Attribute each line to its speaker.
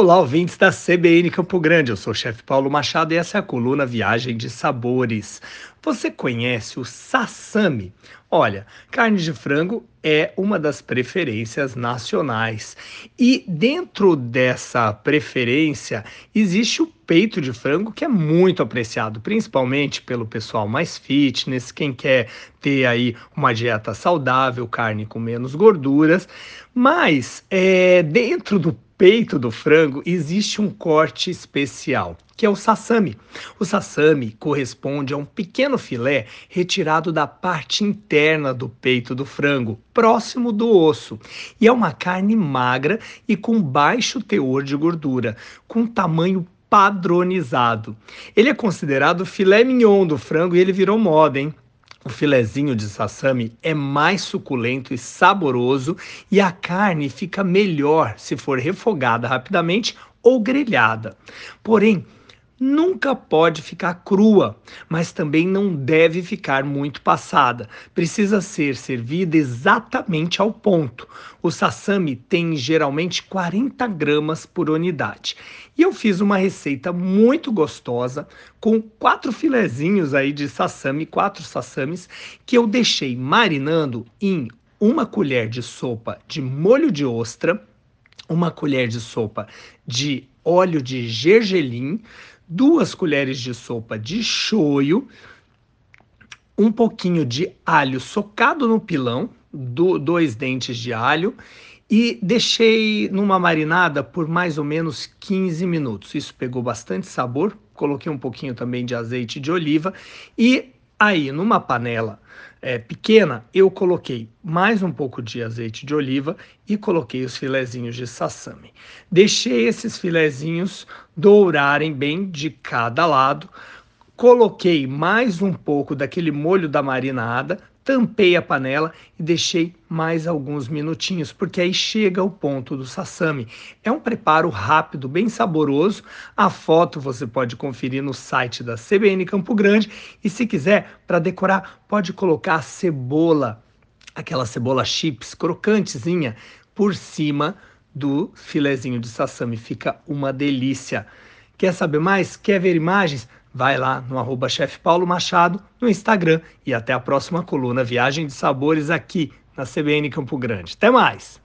Speaker 1: Olá, ouvintes da CBN Campo Grande. Eu sou o chefe Paulo Machado e essa é a coluna Viagem de Sabores. Você conhece o sassami? Olha, carne de frango é uma das preferências nacionais. E dentro dessa preferência existe o peito de frango que é muito apreciado, principalmente pelo pessoal mais fitness, quem quer ter aí uma dieta saudável, carne com menos gorduras. Mas é, dentro do peito do frango existe um corte especial, que é o sassami. O sassami corresponde a um pequeno filé retirado da parte interna do peito do frango, próximo do osso, e é uma carne magra e com baixo teor de gordura, com tamanho padronizado. Ele é considerado filé mignon do frango e ele virou moda, hein? O filezinho de sassami é mais suculento e saboroso e a carne fica melhor se for refogada rapidamente ou grelhada. Porém, nunca pode ficar crua, mas também não deve ficar muito passada. Precisa ser servida exatamente ao ponto. O sassami tem geralmente 40 gramas por unidade. E eu fiz uma receita muito gostosa com quatro filezinhos aí de sassami, quatro sassamis, que eu deixei marinando em uma colher de sopa de molho de ostra, uma colher de sopa de óleo de gergelim, duas colheres de sopa de shoyu, um pouquinho de alho socado no pilão, do, dois dentes de alho e deixei numa marinada por mais ou menos 15 minutos. Isso pegou bastante sabor. Coloquei um pouquinho também de azeite de oliva e aí numa panela é, pequena eu coloquei mais um pouco de azeite de oliva e coloquei os filezinhos de sassami. Deixei esses filezinhos dourarem bem de cada lado. Coloquei mais um pouco daquele molho da marinada, tampei a panela e deixei mais alguns minutinhos, porque aí chega o ponto do sassami. É um preparo rápido, bem saboroso. A foto você pode conferir no site da CBN Campo Grande e se quiser, para decorar, pode colocar cebola, aquela cebola chips crocantezinha por cima do filezinho de sassami. Fica uma delícia. Quer saber mais? Quer ver imagens? Vai lá no arroba chefe Paulo Machado no Instagram e até a próxima coluna Viagem de Sabores aqui na CBN Campo Grande. Até mais!